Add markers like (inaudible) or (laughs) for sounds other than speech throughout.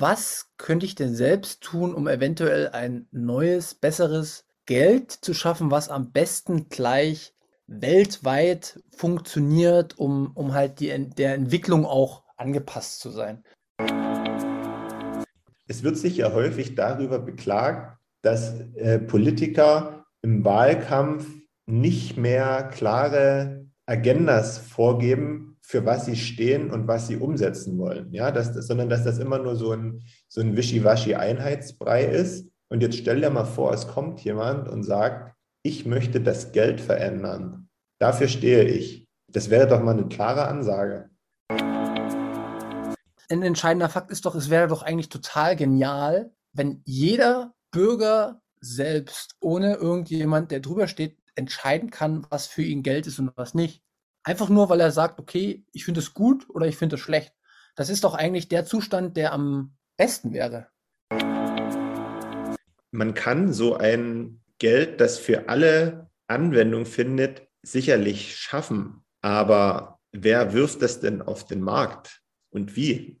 was könnte ich denn selbst tun, um eventuell ein neues, besseres Geld zu schaffen, was am besten gleich weltweit funktioniert, um, um halt die, der Entwicklung auch angepasst zu sein. Es wird sich ja häufig darüber beklagt, dass äh, Politiker im Wahlkampf nicht mehr klare Agendas vorgeben, für was sie stehen und was sie umsetzen wollen. Ja, dass, sondern dass das immer nur so ein, so ein Wischiwaschi-Einheitsbrei ist. Und jetzt stell dir mal vor, es kommt jemand und sagt, ich möchte das Geld verändern. Dafür stehe ich. Das wäre doch mal eine klare Ansage. Ein entscheidender Fakt ist doch, es wäre doch eigentlich total genial, wenn jeder Bürger selbst, ohne irgendjemand, der drüber steht, entscheiden kann, was für ihn Geld ist und was nicht. Einfach nur, weil er sagt, okay, ich finde es gut oder ich finde es schlecht. Das ist doch eigentlich der Zustand, der am besten wäre. Man kann so ein Geld, das für alle Anwendung findet, sicherlich schaffen. Aber wer wirft das denn auf den Markt und wie?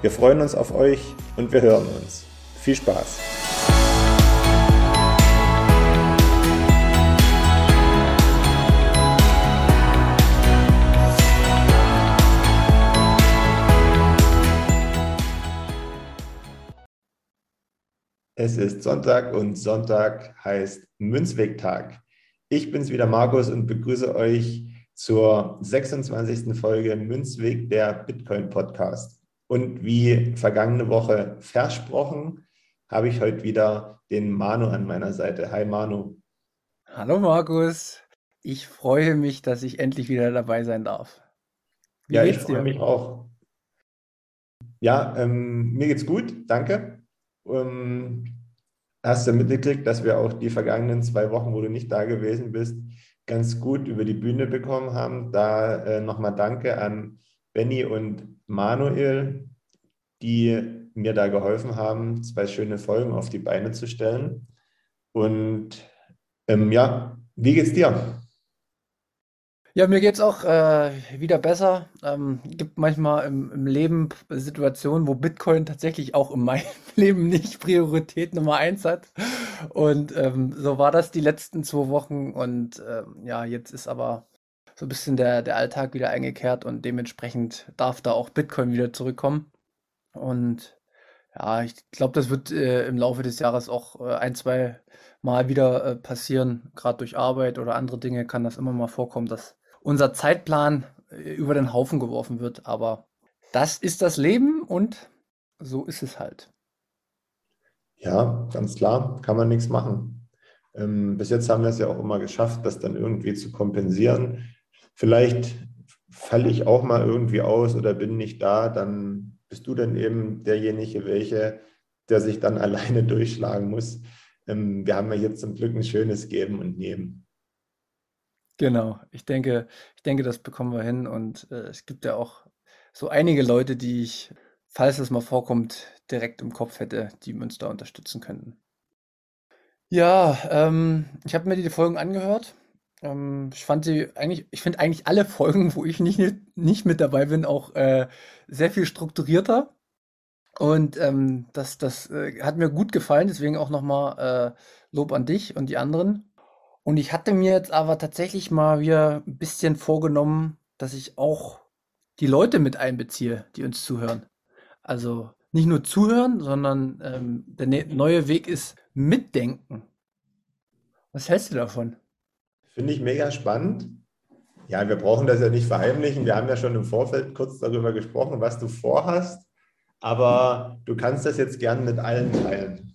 Wir freuen uns auf euch und wir hören uns. Viel Spaß! Es ist Sonntag und Sonntag heißt Münzwegtag. Ich bin's wieder Markus und begrüße euch zur 26. Folge Münzweg der Bitcoin Podcast. Und wie vergangene Woche versprochen, habe ich heute wieder den Manu an meiner Seite. Hi Manu. Hallo Markus. Ich freue mich, dass ich endlich wieder dabei sein darf. Wie ja, ich freue mich auch. Ja, ähm, mir geht's gut, danke. Ähm, hast du mitgekriegt, dass wir auch die vergangenen zwei Wochen, wo du nicht da gewesen bist, ganz gut über die Bühne bekommen haben. Da äh, nochmal Danke an Benny und Manuel, die mir da geholfen haben, zwei schöne Folgen auf die Beine zu stellen. Und ähm, ja, wie geht's dir? Ja, mir geht's auch äh, wieder besser. Ähm, gibt manchmal im, im, Leben Situationen, wo Bitcoin tatsächlich auch in meinem (laughs) Leben nicht Priorität Nummer eins hat. Und ähm, so war das die letzten zwei Wochen. Und ähm, ja, jetzt ist aber so ein bisschen der, der Alltag wieder eingekehrt und dementsprechend darf da auch Bitcoin wieder zurückkommen. Und ja, ich glaube, das wird äh, im Laufe des Jahres auch äh, ein, zwei Mal wieder äh, passieren. Gerade durch Arbeit oder andere Dinge kann das immer mal vorkommen, dass unser Zeitplan äh, über den Haufen geworfen wird. Aber das ist das Leben und so ist es halt. Ja, ganz klar, kann man nichts machen. Ähm, bis jetzt haben wir es ja auch immer geschafft, das dann irgendwie zu kompensieren. Vielleicht falle ich auch mal irgendwie aus oder bin nicht da, dann bist du dann eben derjenige, welche, der sich dann (laughs) alleine durchschlagen muss. Ähm, wir haben ja jetzt zum Glück ein schönes Geben und Nehmen. Genau, ich denke, ich denke, das bekommen wir hin und äh, es gibt ja auch so einige Leute, die ich, falls es mal vorkommt, direkt im Kopf hätte, die uns da unterstützen könnten. Ja, ähm, ich habe mir die Folgen angehört ähm, ich fand sie eigentlich, ich finde eigentlich alle Folgen, wo ich nicht, nicht mit dabei bin, auch äh, sehr viel strukturierter. Und ähm, das, das äh, hat mir gut gefallen, deswegen auch nochmal äh, Lob an dich und die anderen. Und ich hatte mir jetzt aber tatsächlich mal wieder ein bisschen vorgenommen, dass ich auch die Leute mit einbeziehe, die uns zuhören. Also nicht nur zuhören, sondern ähm, der ne neue Weg ist mitdenken. Was hältst du davon? Finde ich mega spannend. Ja, wir brauchen das ja nicht verheimlichen. Wir haben ja schon im Vorfeld kurz darüber gesprochen, was du vorhast. aber du kannst das jetzt gern mit allen teilen.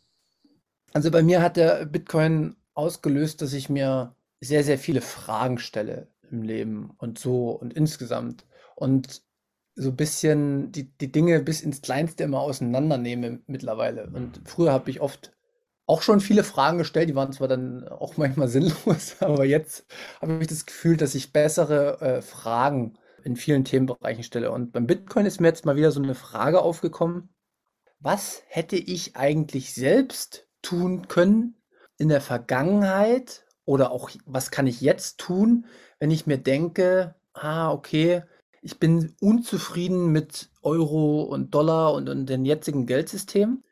Also bei mir hat der Bitcoin ausgelöst, dass ich mir sehr, sehr viele Fragen stelle im Leben und so und insgesamt. Und so ein bisschen die, die Dinge bis ins Kleinste immer auseinandernehme mittlerweile. Und früher habe ich oft auch schon viele Fragen gestellt, die waren zwar dann auch manchmal (laughs) sinnlos, aber jetzt habe ich das Gefühl, dass ich bessere äh, Fragen in vielen Themenbereichen stelle. Und beim Bitcoin ist mir jetzt mal wieder so eine Frage aufgekommen. Was hätte ich eigentlich selbst tun können in der Vergangenheit oder auch was kann ich jetzt tun, wenn ich mir denke, ah, okay, ich bin unzufrieden mit Euro und Dollar und, und dem jetzigen Geldsystem.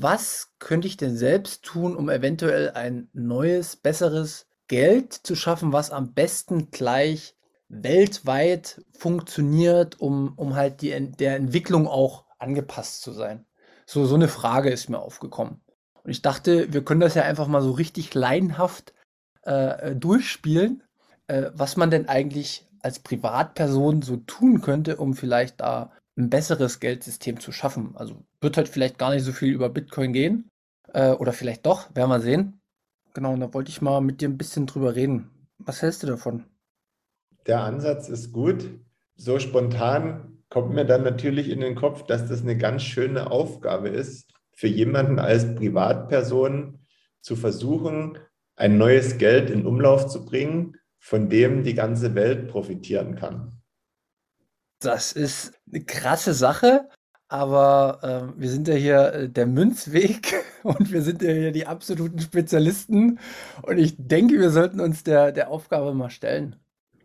Was könnte ich denn selbst tun, um eventuell ein neues, besseres Geld zu schaffen, was am besten gleich weltweit funktioniert, um, um halt die, der Entwicklung auch angepasst zu sein? So, so eine Frage ist mir aufgekommen. Und ich dachte, wir können das ja einfach mal so richtig laienhaft äh, durchspielen, äh, was man denn eigentlich als Privatperson so tun könnte, um vielleicht da ein besseres Geldsystem zu schaffen. Also wird halt vielleicht gar nicht so viel über Bitcoin gehen. Äh, oder vielleicht doch, werden wir sehen. Genau, und da wollte ich mal mit dir ein bisschen drüber reden. Was hältst du davon? Der Ansatz ist gut. So spontan kommt mir dann natürlich in den Kopf, dass das eine ganz schöne Aufgabe ist, für jemanden als Privatperson zu versuchen, ein neues Geld in Umlauf zu bringen, von dem die ganze Welt profitieren kann. Das ist eine krasse Sache, aber äh, wir sind ja hier äh, der Münzweg (laughs) und wir sind ja hier die absoluten Spezialisten und ich denke, wir sollten uns der, der Aufgabe mal stellen.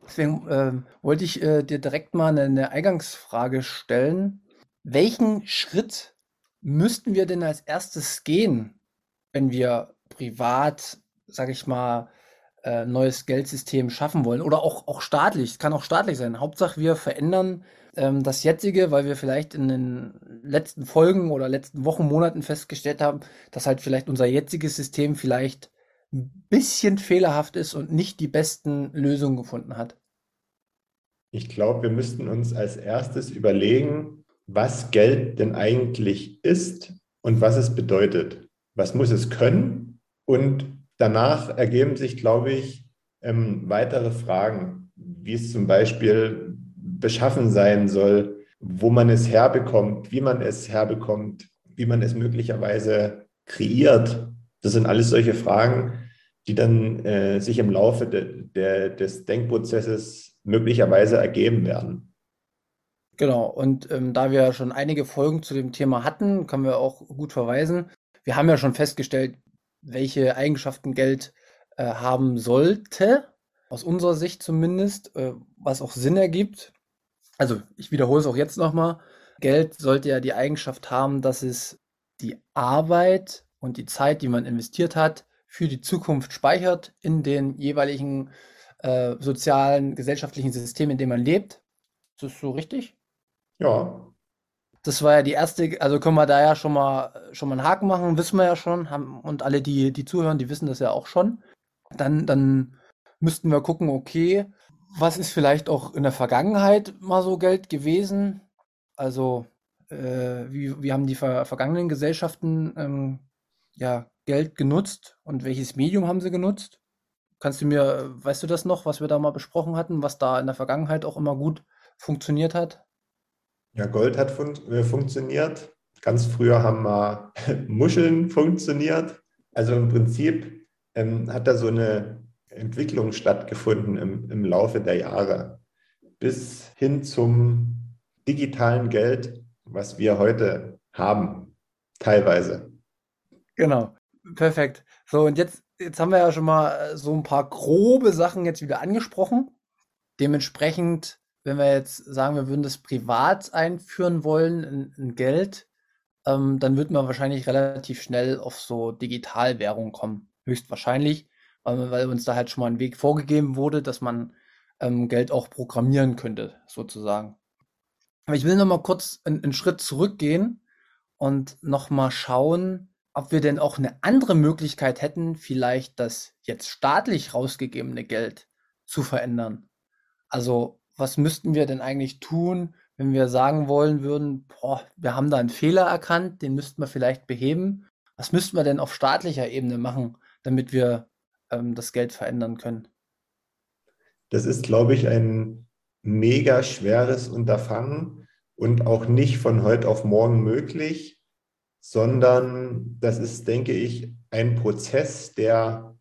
Deswegen äh, wollte ich äh, dir direkt mal eine, eine Eingangsfrage stellen. Welchen Schritt müssten wir denn als erstes gehen, wenn wir privat, sage ich mal, äh, neues Geldsystem schaffen wollen oder auch, auch staatlich. Es kann auch staatlich sein. Hauptsache, wir verändern ähm, das jetzige, weil wir vielleicht in den letzten Folgen oder letzten Wochen, Monaten festgestellt haben, dass halt vielleicht unser jetziges System vielleicht ein bisschen fehlerhaft ist und nicht die besten Lösungen gefunden hat. Ich glaube, wir müssten uns als erstes überlegen, was Geld denn eigentlich ist und was es bedeutet. Was muss es können und danach ergeben sich, glaube ich, ähm, weitere Fragen, wie es zum Beispiel beschaffen sein soll, wo man es herbekommt, wie man es herbekommt, wie man es möglicherweise kreiert. Das sind alles solche Fragen, die dann äh, sich im Laufe de, de, des Denkprozesses möglicherweise ergeben werden. Genau, und ähm, da wir schon einige Folgen zu dem Thema hatten, können wir auch gut verweisen. Wir haben ja schon festgestellt, welche Eigenschaften Geld äh, haben sollte, aus unserer Sicht zumindest, äh, was auch Sinn ergibt. Also ich wiederhole es auch jetzt nochmal. Geld sollte ja die Eigenschaft haben, dass es die Arbeit und die Zeit, die man investiert hat, für die Zukunft speichert in den jeweiligen äh, sozialen, gesellschaftlichen Systemen, in denen man lebt. Ist das so richtig? Ja, das war ja die erste, also können wir da ja schon mal, schon mal einen Haken machen, wissen wir ja schon. Haben, und alle, die, die zuhören, die wissen das ja auch schon. Dann, dann müssten wir gucken, okay, was ist vielleicht auch in der Vergangenheit mal so Geld gewesen? Also, äh, wie, wie haben die ver vergangenen Gesellschaften ähm, ja, Geld genutzt und welches Medium haben sie genutzt? Kannst du mir, weißt du das noch, was wir da mal besprochen hatten, was da in der Vergangenheit auch immer gut funktioniert hat? Ja, Gold hat fun äh, funktioniert. Ganz früher haben mal (laughs) Muscheln funktioniert. Also im Prinzip ähm, hat da so eine Entwicklung stattgefunden im, im Laufe der Jahre bis hin zum digitalen Geld, was wir heute haben, teilweise. Genau, perfekt. So, und jetzt, jetzt haben wir ja schon mal äh, so ein paar grobe Sachen jetzt wieder angesprochen. Dementsprechend wenn wir jetzt sagen, wir würden das privat einführen wollen, in, in Geld, ähm, dann wird man wahrscheinlich relativ schnell auf so Digitalwährung kommen. Höchstwahrscheinlich, weil, weil uns da halt schon mal ein Weg vorgegeben wurde, dass man ähm, Geld auch programmieren könnte, sozusagen. Aber ich will noch mal kurz einen, einen Schritt zurückgehen und noch mal schauen, ob wir denn auch eine andere Möglichkeit hätten, vielleicht das jetzt staatlich rausgegebene Geld zu verändern. Also was müssten wir denn eigentlich tun, wenn wir sagen wollen würden, boah, wir haben da einen Fehler erkannt, den müssten wir vielleicht beheben. Was müssten wir denn auf staatlicher Ebene machen, damit wir ähm, das Geld verändern können? Das ist, glaube ich, ein mega schweres Unterfangen und auch nicht von heute auf morgen möglich, sondern das ist, denke ich, ein Prozess, der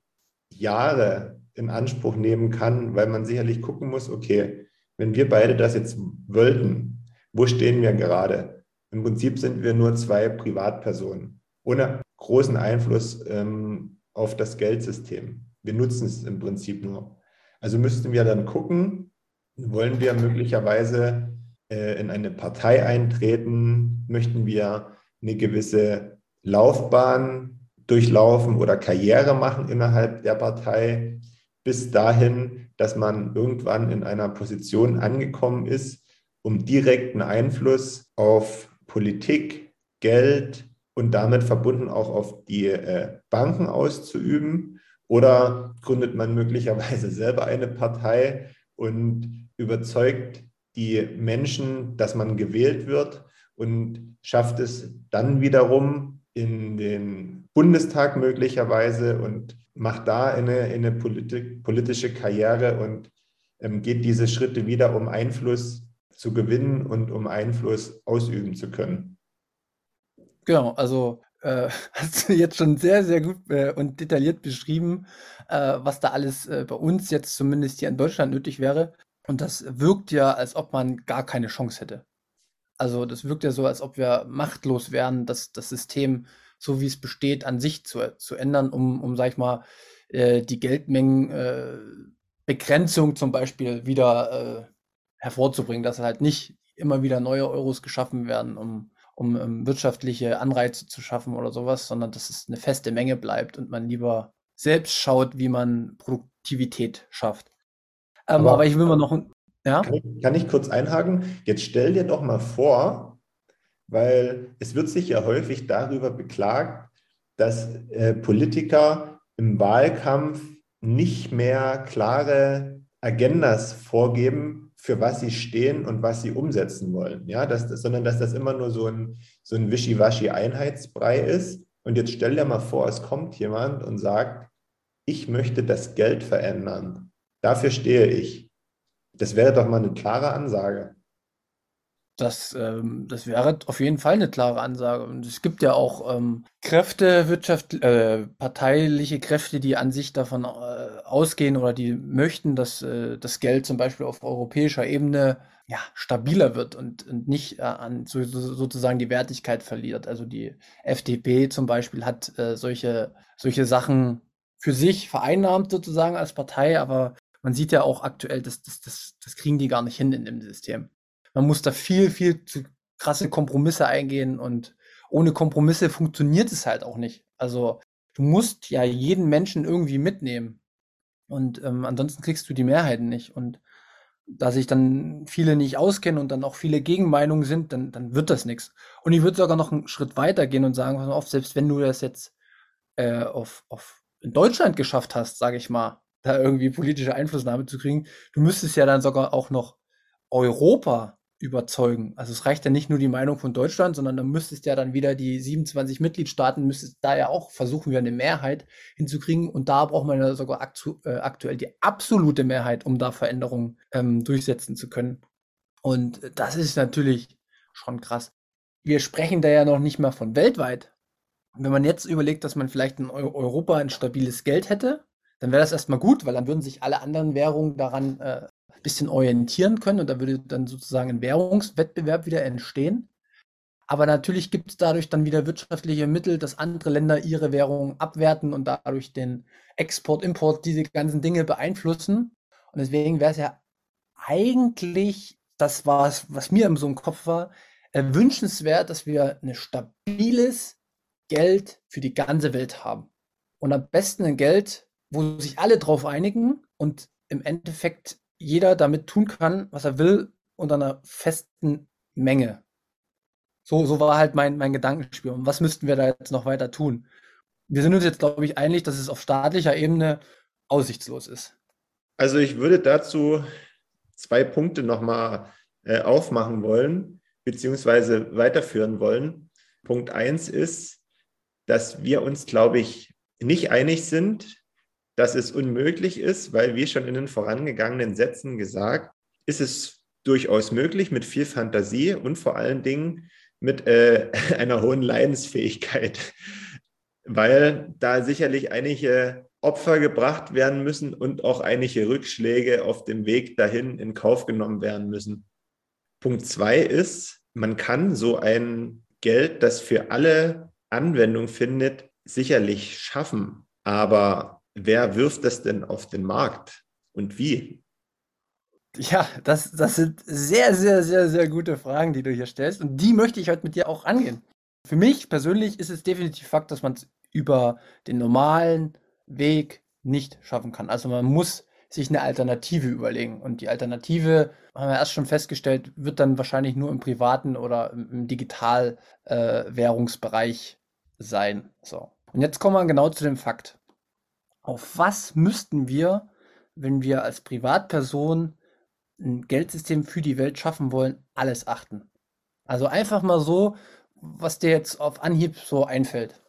Jahre in Anspruch nehmen kann, weil man sicherlich gucken muss, okay, wenn wir beide das jetzt wollten, wo stehen wir gerade? Im Prinzip sind wir nur zwei Privatpersonen ohne großen Einfluss ähm, auf das Geldsystem. Wir nutzen es im Prinzip nur. Also müssten wir dann gucken, wollen wir möglicherweise äh, in eine Partei eintreten? Möchten wir eine gewisse Laufbahn durchlaufen oder Karriere machen innerhalb der Partei? bis dahin, dass man irgendwann in einer Position angekommen ist, um direkten Einfluss auf Politik, Geld und damit verbunden auch auf die äh, Banken auszuüben? Oder gründet man möglicherweise selber eine Partei und überzeugt die Menschen, dass man gewählt wird und schafft es dann wiederum in den Bundestag möglicherweise und macht da eine, eine Politik, politische Karriere und ähm, geht diese Schritte wieder, um Einfluss zu gewinnen und um Einfluss ausüben zu können. Genau, also äh, (laughs) hast du jetzt schon sehr, sehr gut äh, und detailliert beschrieben, äh, was da alles äh, bei uns jetzt zumindest hier in Deutschland nötig wäre. Und das wirkt ja, als ob man gar keine Chance hätte. Also das wirkt ja so, als ob wir machtlos wären, dass das System so wie es besteht, an sich zu, zu ändern, um, um, sag ich mal, äh, die Geldmengenbegrenzung äh, zum Beispiel wieder äh, hervorzubringen, dass halt nicht immer wieder neue Euros geschaffen werden, um, um um wirtschaftliche Anreize zu schaffen oder sowas, sondern dass es eine feste Menge bleibt und man lieber selbst schaut, wie man Produktivität schafft. Ähm, aber, aber, ich will mal noch. Ja? Kann ich, kann ich kurz einhaken? Jetzt stell dir doch mal vor, weil es wird sich ja häufig darüber beklagt, dass äh, Politiker im Wahlkampf nicht mehr klare Agendas vorgeben, für was sie stehen und was sie umsetzen wollen. Ja, dass das, sondern dass das immer nur so ein, so ein Wischiwaschi-Einheitsbrei ist. Und jetzt stell dir mal vor, es kommt jemand und sagt, ich möchte das Geld verändern. Dafür stehe ich. Das wäre doch mal eine klare Ansage. Das, ähm, das wäre auf jeden Fall eine klare Ansage. Und es gibt ja auch ähm, Kräfte, Wirtschaft, äh, parteiliche Kräfte, die an sich davon äh, ausgehen oder die möchten, dass äh, das Geld zum Beispiel auf europäischer Ebene ja, stabiler wird und, und nicht äh, an so, so, sozusagen die Wertigkeit verliert. Also die FDP zum Beispiel hat äh, solche, solche Sachen für sich vereinnahmt sozusagen als Partei, aber man sieht ja auch aktuell, dass das, das, das kriegen die gar nicht hin in dem System man muss da viel, viel zu krasse Kompromisse eingehen und ohne Kompromisse funktioniert es halt auch nicht. Also du musst ja jeden Menschen irgendwie mitnehmen und ähm, ansonsten kriegst du die Mehrheiten nicht und da sich dann viele nicht auskennen und dann auch viele Gegenmeinungen sind, dann, dann wird das nichts. Und ich würde sogar noch einen Schritt weiter gehen und sagen, auf, selbst wenn du das jetzt äh, auf, auf in Deutschland geschafft hast, sage ich mal, da irgendwie politische Einflussnahme zu kriegen, du müsstest ja dann sogar auch noch Europa überzeugen. Also es reicht ja nicht nur die Meinung von Deutschland, sondern da müsstest ja dann wieder die 27 Mitgliedstaaten, müsstest da ja auch versuchen, wir eine Mehrheit hinzukriegen. Und da braucht man ja sogar aktu äh, aktuell die absolute Mehrheit, um da Veränderungen ähm, durchsetzen zu können. Und das ist natürlich schon krass. Wir sprechen da ja noch nicht mal von weltweit. Wenn man jetzt überlegt, dass man vielleicht in Europa ein stabiles Geld hätte, dann wäre das erstmal gut, weil dann würden sich alle anderen Währungen daran äh, bisschen orientieren können und da würde dann sozusagen ein Währungswettbewerb wieder entstehen. Aber natürlich gibt es dadurch dann wieder wirtschaftliche Mittel, dass andere Länder ihre Währung abwerten und dadurch den Export, Import, diese ganzen Dinge beeinflussen. Und deswegen wäre es ja eigentlich, das war es, was mir so im Kopf war, äh, wünschenswert, dass wir ein stabiles Geld für die ganze Welt haben. Und am besten ein Geld, wo sich alle drauf einigen und im Endeffekt jeder damit tun kann, was er will, unter einer festen Menge. So, so war halt mein, mein Gedankenspiel. Und was müssten wir da jetzt noch weiter tun? Wir sind uns jetzt, glaube ich, einig, dass es auf staatlicher Ebene aussichtslos ist. Also ich würde dazu zwei Punkte nochmal äh, aufmachen wollen, beziehungsweise weiterführen wollen. Punkt eins ist, dass wir uns, glaube ich, nicht einig sind, dass es unmöglich ist, weil wie schon in den vorangegangenen Sätzen gesagt, ist es durchaus möglich mit viel Fantasie und vor allen Dingen mit äh, (laughs) einer hohen Leidensfähigkeit, weil da sicherlich einige Opfer gebracht werden müssen und auch einige Rückschläge auf dem Weg dahin in Kauf genommen werden müssen. Punkt zwei ist, man kann so ein Geld, das für alle Anwendung findet, sicherlich schaffen. Aber wer wirft das denn auf den Markt und wie? Ja, das, das sind sehr, sehr, sehr, sehr gute Fragen, die du hier stellst. Und die möchte ich heute mit dir auch angehen. Für mich persönlich ist es definitiv Fakt, dass man es über den normalen Weg nicht schaffen kann. Also man muss sich eine Alternative überlegen. Und die Alternative, haben wir erst schon festgestellt, wird dann wahrscheinlich nur im privaten oder im Digitalwährungsbereich äh, sein. So. Und jetzt kommen wir genau zu dem Fakt. Auf was müssten wir, wenn wir als Privatperson ein Geldsystem für die Welt schaffen wollen, alles achten? Also einfach mal so, was dir jetzt auf Anhieb so einfällt.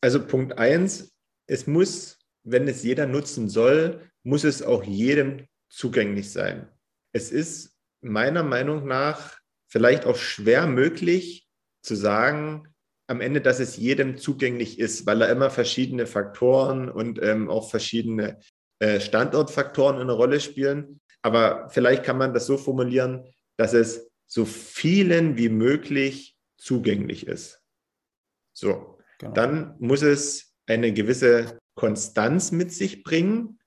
Also Punkt 1, es muss, wenn es jeder nutzen soll, muss es auch jedem zugänglich sein. Es ist meiner Meinung nach vielleicht auch schwer möglich zu sagen, am Ende, dass es jedem zugänglich ist, weil da immer verschiedene Faktoren und ähm, auch verschiedene äh, Standortfaktoren eine Rolle spielen. Aber vielleicht kann man das so formulieren, dass es so vielen wie möglich zugänglich ist. So, genau. dann muss es eine gewisse Konstanz mit sich bringen.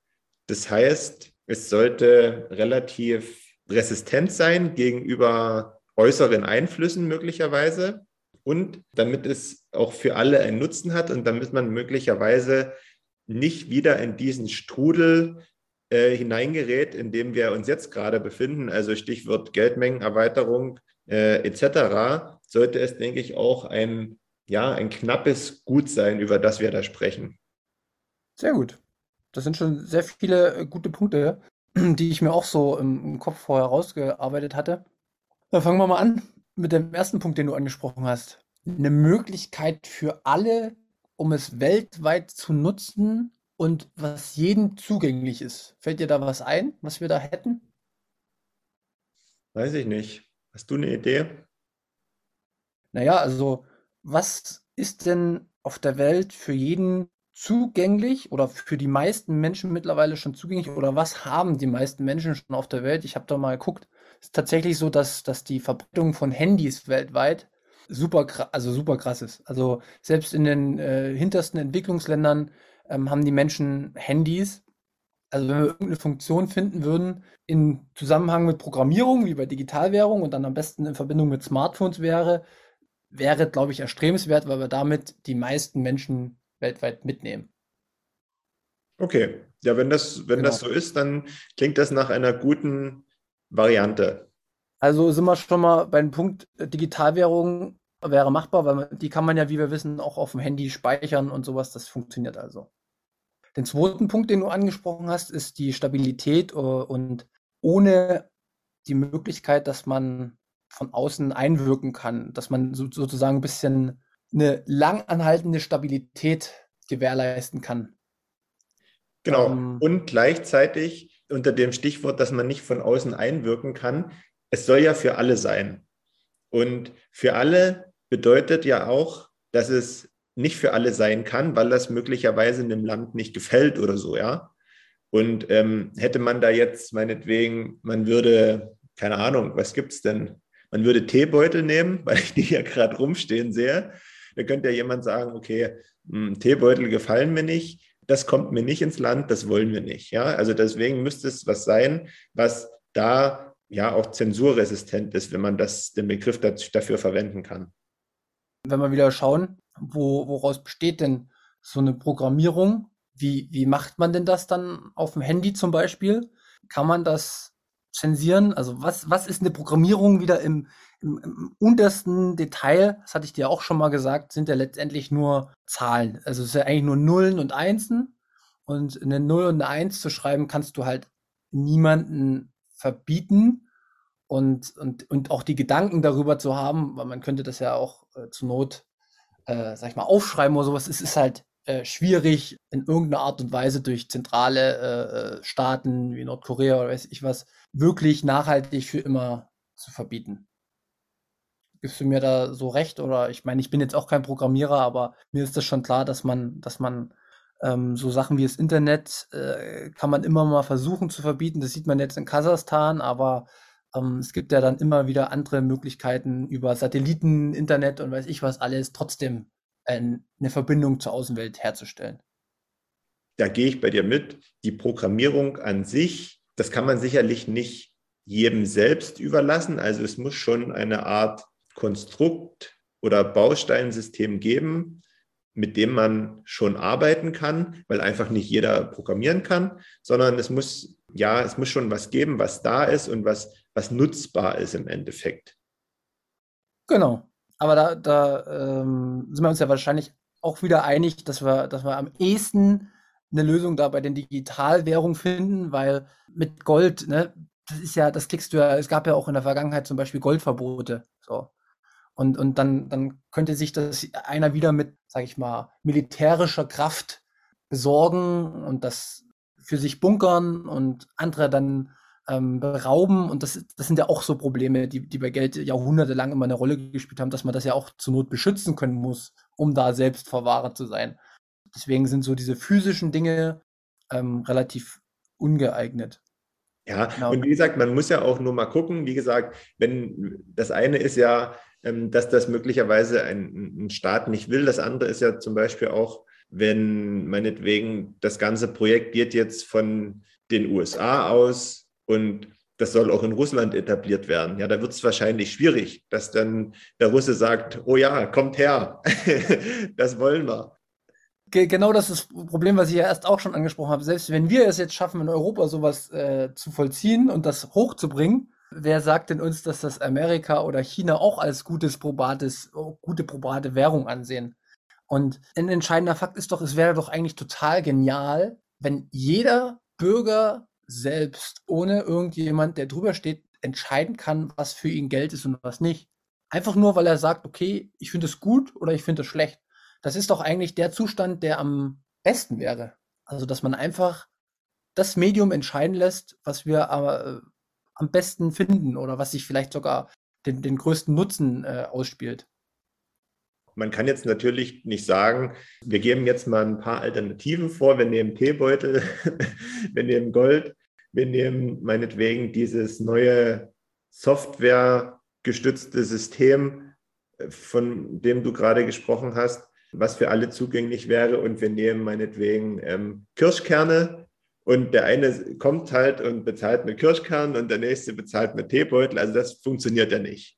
Das heißt, es sollte relativ resistent sein gegenüber äußeren Einflüssen möglicherweise und damit es auch für alle einen Nutzen hat und damit man möglicherweise nicht wieder in diesen Strudel äh, hineingerät, in dem wir uns jetzt gerade befinden, also Stichwort Geldmengenerweiterung äh, etc., sollte es, denke ich, auch ein, ja, ein knappes Gut sein, über das wir da sprechen. Sehr gut. Das sind schon sehr viele äh, gute Punkte, die ich mir auch so im, im Kopf vorher rausgearbeitet hatte. Dann fangen wir mal an mit dem ersten Punkt, den du angesprochen hast. Eine Möglichkeit für alle, um es weltweit zu nutzen und was jedem zugänglich ist. Fällt dir da was ein, was wir da hätten? Weiß ich nicht. Hast du eine Idee? Naja, also was ist denn auf der Welt für jeden zugänglich oder für die meisten Menschen mittlerweile schon zugänglich oder was haben die meisten Menschen schon auf der Welt? Ich habe da mal geguckt, ist tatsächlich so, dass, dass die Verbreitung von Handys weltweit super, also super krass ist. Also selbst in den äh, hintersten Entwicklungsländern ähm, haben die Menschen Handys. Also wenn wir irgendeine Funktion finden würden in Zusammenhang mit Programmierung, wie bei Digitalwährung und dann am besten in Verbindung mit Smartphones wäre, wäre, glaube ich, erstrebenswert, weil wir damit die meisten Menschen weltweit mitnehmen. Okay, ja, wenn das, wenn genau. das so ist, dann klingt das nach einer guten Variante. Also sind wir schon mal beim Punkt, äh, Digitalwährung wäre machbar, weil die kann man ja, wie wir wissen, auch auf dem Handy speichern und sowas. Das funktioniert also. Den zweiten Punkt, den du angesprochen hast, ist die Stabilität äh, und ohne die Möglichkeit, dass man von außen einwirken kann, dass man so, sozusagen ein bisschen eine langanhaltende Stabilität gewährleisten kann. Genau. Ähm, und gleichzeitig unter dem Stichwort, dass man nicht von außen einwirken kann. Es soll ja für alle sein. Und für alle bedeutet ja auch, dass es nicht für alle sein kann, weil das möglicherweise in dem Land nicht gefällt oder so, ja. Und ähm, hätte man da jetzt meinetwegen, man würde, keine Ahnung, was gibt es denn? Man würde Teebeutel nehmen, (laughs) weil ich die hier gerade rumstehen sehe. Da könnte ja jemand sagen, okay, mh, hm, Teebeutel gefallen mir nicht das kommt mir nicht ins Land, das wollen wir nicht. Ja? Also deswegen müsste es was sein, was da ja auch zensurresistent ist, wenn man das, den Begriff dafür verwenden kann. Wenn wir wieder schauen, wo, woraus besteht denn so eine Programmierung? Wie, wie macht man denn das dann auf dem Handy zum Beispiel? Kann man das zensieren? Also was, was ist eine Programmierung wieder im, im, im, untersten Detail, das hatte ich dir auch schon mal gesagt, sind ja letztendlich nur Zahlen. Also es ist ja eigentlich nur Nullen und Einsen. Und eine Null und eine Eins zu schreiben, kannst du halt niemanden verbieten. und, und, und auch die Gedanken darüber zu haben, weil man könnte das ja auch äh, zur Not, äh, sag ich mal, aufschreiben oder sowas. Es ist halt äh, schwierig, in irgendeiner Art und Weise durch zentrale äh, äh, Staaten wie Nordkorea oder weiß ich was, wirklich nachhaltig für immer zu verbieten. Gibst du mir da so recht? Oder ich meine, ich bin jetzt auch kein Programmierer, aber mir ist das schon klar, dass man, dass man ähm, so Sachen wie das Internet äh, kann man immer mal versuchen zu verbieten. Das sieht man jetzt in Kasachstan, aber ähm, es gibt ja dann immer wieder andere Möglichkeiten über Satelliten, Internet und weiß ich was alles, trotzdem eine Verbindung zur Außenwelt herzustellen. Da gehe ich bei dir mit. Die Programmierung an sich, das kann man sicherlich nicht jedem selbst überlassen. Also es muss schon eine Art Konstrukt oder Bausteinsystem geben, mit dem man schon arbeiten kann, weil einfach nicht jeder programmieren kann, sondern es muss, ja, es muss schon was geben, was da ist und was, was nutzbar ist im Endeffekt. Genau. Aber da, da ähm, sind wir uns ja wahrscheinlich auch wieder einig, dass wir, dass wir am ehesten eine Lösung da bei den Digitalwährungen finden, weil mit Gold, ne, das ist ja, das kriegst du ja, es gab ja auch in der Vergangenheit zum Beispiel Goldverbote. So. Und, und dann, dann könnte sich das einer wieder mit, sag ich mal, militärischer Kraft besorgen und das für sich bunkern und andere dann ähm, berauben. Und das, das sind ja auch so Probleme, die, die bei Geld jahrhundertelang immer eine Rolle gespielt haben, dass man das ja auch zur Not beschützen können muss, um da selbst Verwahrer zu sein. Deswegen sind so diese physischen Dinge ähm, relativ ungeeignet. Ja, genau. und wie gesagt, man muss ja auch nur mal gucken, wie gesagt, wenn das eine ist ja, ähm, dass das möglicherweise ein, ein Staat nicht will, das andere ist ja zum Beispiel auch, wenn meinetwegen das ganze Projekt geht jetzt von den USA aus und das soll auch in Russland etabliert werden. Ja, da wird es wahrscheinlich schwierig, dass dann der Russe sagt, oh ja, kommt her, (laughs) das wollen wir. Genau das ist das Problem, was ich ja erst auch schon angesprochen habe. Selbst wenn wir es jetzt schaffen, in Europa sowas äh, zu vollziehen und das hochzubringen, wer sagt denn uns, dass das Amerika oder China auch als gutes probates, gute probate Währung ansehen? Und ein entscheidender Fakt ist doch, es wäre doch eigentlich total genial, wenn jeder Bürger selbst, ohne irgendjemand, der drüber steht, entscheiden kann, was für ihn Geld ist und was nicht. Einfach nur, weil er sagt, okay, ich finde es gut oder ich finde es schlecht. Das ist doch eigentlich der Zustand, der am besten wäre. Also, dass man einfach das Medium entscheiden lässt, was wir äh, am besten finden oder was sich vielleicht sogar den, den größten Nutzen äh, ausspielt. Man kann jetzt natürlich nicht sagen, wir geben jetzt mal ein paar Alternativen vor. Wir nehmen Teebeutel, (laughs) wir nehmen Gold, wir nehmen meinetwegen dieses neue softwaregestützte System, äh, von dem du gerade gesprochen hast, was für alle zugänglich wäre. Und wir nehmen meinetwegen ähm, Kirschkerne. Und der eine kommt halt und bezahlt mit Kirschkernen und der nächste bezahlt mit Teebeutel. Also das funktioniert ja nicht.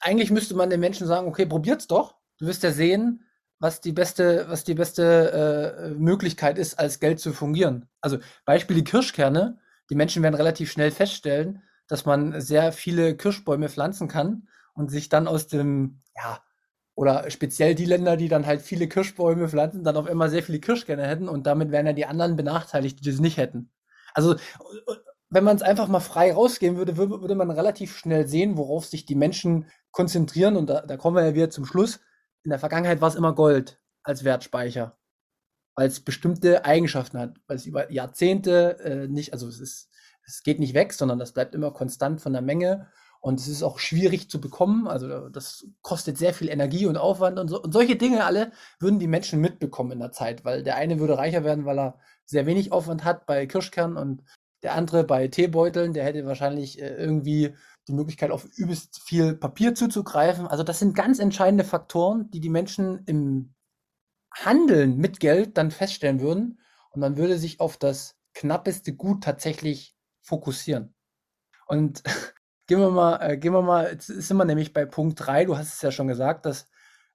Eigentlich müsste man den Menschen sagen, okay, probiert's doch. Du wirst ja sehen, was die beste, was die beste äh, Möglichkeit ist, als Geld zu fungieren. Also Beispiel die Kirschkerne. Die Menschen werden relativ schnell feststellen, dass man sehr viele Kirschbäume pflanzen kann und sich dann aus dem, ja, oder speziell die Länder, die dann halt viele Kirschbäume pflanzen, dann auf einmal sehr viele Kirschkerne hätten und damit wären ja die anderen benachteiligt, die das nicht hätten. Also, wenn man es einfach mal frei rausgehen würde, würde, man relativ schnell sehen, worauf sich die Menschen konzentrieren. Und da, da kommen wir ja wieder zum Schluss in der Vergangenheit war es immer Gold als Wertspeicher, weil es bestimmte Eigenschaften hat, weil es über Jahrzehnte äh, nicht, also es ist, es geht nicht weg, sondern das bleibt immer konstant von der Menge und es ist auch schwierig zu bekommen. Also das kostet sehr viel Energie und Aufwand und, so, und solche Dinge alle würden die Menschen mitbekommen in der Zeit, weil der eine würde reicher werden, weil er sehr wenig Aufwand hat bei Kirschkernen und der andere bei Teebeuteln, der hätte wahrscheinlich äh, irgendwie die Möglichkeit, auf übelst viel Papier zuzugreifen. Also das sind ganz entscheidende Faktoren, die die Menschen im Handeln mit Geld dann feststellen würden. Und man würde sich auf das knappeste Gut tatsächlich fokussieren. Und (laughs) gehen wir mal, äh, gehen wir mal, jetzt sind wir nämlich bei Punkt 3, du hast es ja schon gesagt, dass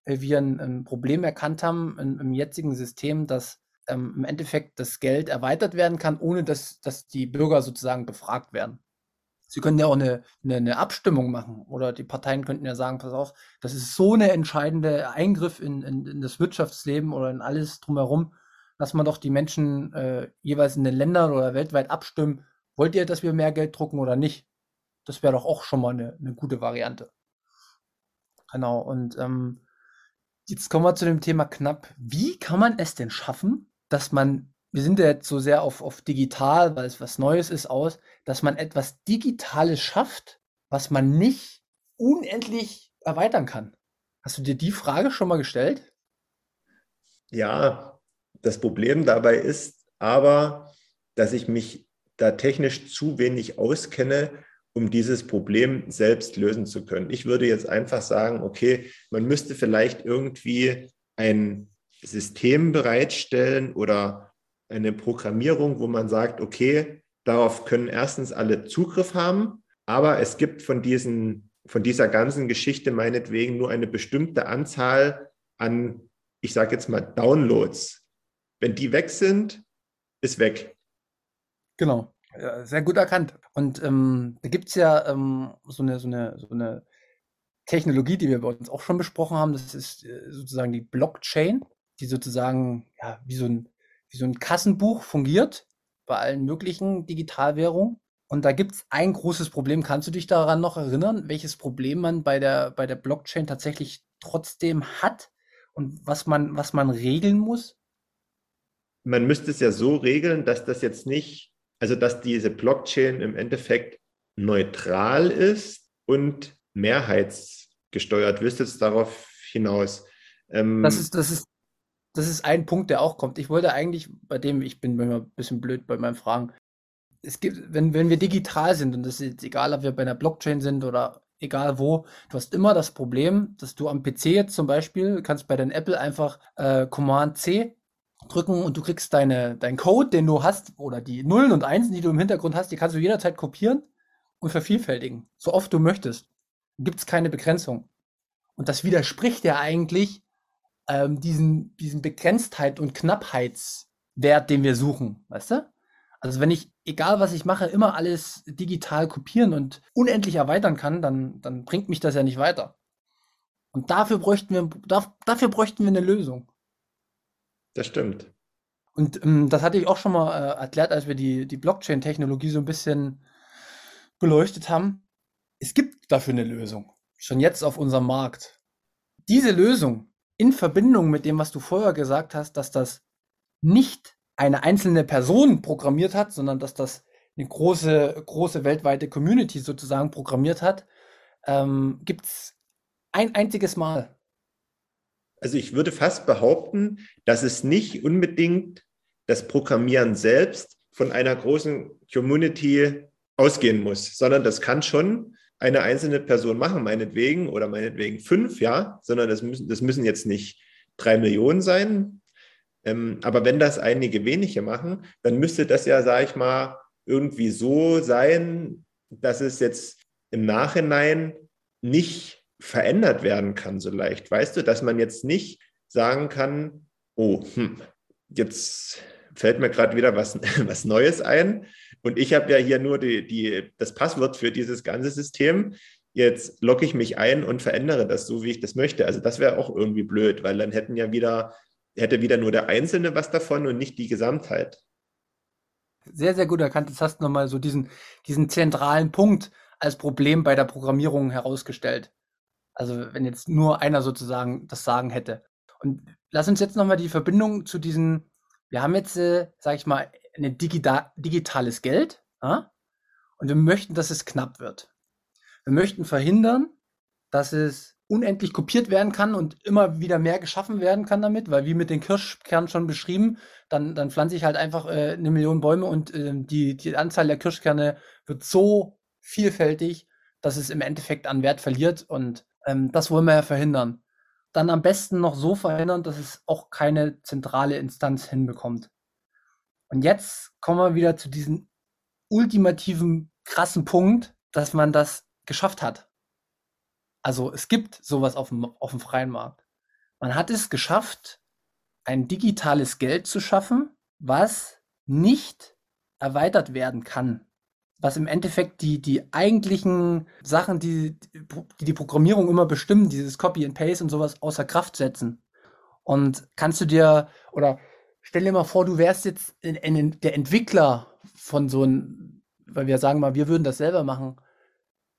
äh, wir ein, ein, Problem erkannt haben in, im jetzigen System, dass ähm, im Endeffekt das Geld erweitert werden kann, ohne dass, dass die Bürger sozusagen befragt werden. Sie können ja auch eine, eine, eine, Abstimmung machen oder die Parteien könnten ja sagen, pass auf, das ist so eine entscheidende Eingriff in, in, in das Wirtschaftsleben oder in alles drumherum, dass man doch die Menschen äh, jeweils in den Ländern oder weltweit abstimmen, wollt ihr, dass wir mehr Geld drucken oder nicht? Das wäre doch auch schon mal eine, eine gute Variante. Genau, und ähm, jetzt kommen wir zu dem Thema knapp. Wie kann man es denn schaffen, dass man, wir sind ja jetzt so sehr auf, auf digital, weil es was Neues ist, aus, dass man etwas Digitales schafft, was man nicht unendlich erweitern kann? Hast du dir die Frage schon mal gestellt? Ja, das Problem dabei ist aber, dass ich mich da technisch zu wenig auskenne, um dieses Problem selbst lösen zu können. Ich würde jetzt einfach sagen, okay, man müsste vielleicht irgendwie ein System bereitstellen oder eine Programmierung, wo man sagt, okay, darauf können erstens alle Zugriff haben, aber es gibt von diesen von dieser ganzen Geschichte meinetwegen nur eine bestimmte Anzahl an, ich sage jetzt mal, Downloads. Wenn die weg sind, ist weg. Genau. Ja, sehr gut erkannt. Und ähm, da gibt es ja ähm, so, eine, so, eine, so eine Technologie, die wir bei uns auch schon besprochen haben. Das ist äh, sozusagen die Blockchain, die sozusagen ja, wie, so ein, wie so ein Kassenbuch fungiert bei allen möglichen Digitalwährungen. Und da gibt es ein großes Problem. Kannst du dich daran noch erinnern, welches Problem man bei der, bei der Blockchain tatsächlich trotzdem hat und was man, was man regeln muss? Man müsste es ja so regeln, dass das jetzt nicht also dass diese Blockchain im Endeffekt neutral ist und mehrheitsgesteuert. Willst du jetzt darauf hinaus? Ähm, das, ist, das, ist, das ist ein Punkt, der auch kommt. Ich wollte eigentlich, bei dem, ich bin immer ein bisschen blöd bei meinen Fragen. Es gibt, wenn, wenn wir digital sind, und das ist egal, ob wir bei einer Blockchain sind oder egal wo, du hast immer das Problem, dass du am PC jetzt zum Beispiel kannst bei deinem Apple einfach äh, Command C drücken und du kriegst deine, deinen Code, den du hast, oder die Nullen und Einsen, die du im Hintergrund hast, die kannst du jederzeit kopieren und vervielfältigen, so oft du möchtest. Gibt es keine Begrenzung. Und das widerspricht ja eigentlich ähm, diesen, diesen Begrenztheit und Knappheitswert, den wir suchen, weißt du? Also wenn ich, egal was ich mache, immer alles digital kopieren und unendlich erweitern kann, dann, dann bringt mich das ja nicht weiter. Und dafür bräuchten wir, dafür bräuchten wir eine Lösung. Das stimmt. Und ähm, das hatte ich auch schon mal äh, erklärt, als wir die, die Blockchain-Technologie so ein bisschen beleuchtet haben. Es gibt dafür eine Lösung. Schon jetzt auf unserem Markt. Diese Lösung in Verbindung mit dem, was du vorher gesagt hast, dass das nicht eine einzelne Person programmiert hat, sondern dass das eine große, große weltweite Community sozusagen programmiert hat, ähm, gibt es ein einziges Mal also ich würde fast behaupten, dass es nicht unbedingt das Programmieren selbst von einer großen Community ausgehen muss, sondern das kann schon eine einzelne Person machen, meinetwegen oder meinetwegen fünf, ja, sondern das müssen, das müssen jetzt nicht drei Millionen sein. Ähm, aber wenn das einige wenige machen, dann müsste das ja, sage ich mal, irgendwie so sein, dass es jetzt im Nachhinein nicht verändert werden kann so leicht. Weißt du, dass man jetzt nicht sagen kann, oh, hm, jetzt fällt mir gerade wieder was, (laughs) was Neues ein und ich habe ja hier nur die, die, das Passwort für dieses ganze System. Jetzt logge ich mich ein und verändere das so, wie ich das möchte. Also das wäre auch irgendwie blöd, weil dann hätten ja wieder, hätte wieder nur der Einzelne was davon und nicht die Gesamtheit. Sehr, sehr gut erkannt. Jetzt hast du nochmal so diesen, diesen zentralen Punkt als Problem bei der Programmierung herausgestellt. Also wenn jetzt nur einer sozusagen das Sagen hätte. Und lass uns jetzt nochmal die Verbindung zu diesen, wir haben jetzt, äh, sag ich mal, ein digita digitales Geld ja? und wir möchten, dass es knapp wird. Wir möchten verhindern, dass es unendlich kopiert werden kann und immer wieder mehr geschaffen werden kann damit, weil wie mit den Kirschkernen schon beschrieben, dann, dann pflanze ich halt einfach äh, eine Million Bäume und äh, die, die Anzahl der Kirschkerne wird so vielfältig, dass es im Endeffekt an Wert verliert und ähm, das wollen wir ja verhindern. Dann am besten noch so verhindern, dass es auch keine zentrale Instanz hinbekommt. Und jetzt kommen wir wieder zu diesem ultimativen krassen Punkt, dass man das geschafft hat. Also es gibt sowas auf dem, auf dem freien Markt. Man hat es geschafft, ein digitales Geld zu schaffen, was nicht erweitert werden kann was im Endeffekt die, die eigentlichen Sachen, die, die die Programmierung immer bestimmen, dieses Copy and Paste und sowas außer Kraft setzen. Und kannst du dir, oder stell dir mal vor, du wärst jetzt in, in, der Entwickler von so einem, weil wir sagen mal, wir würden das selber machen.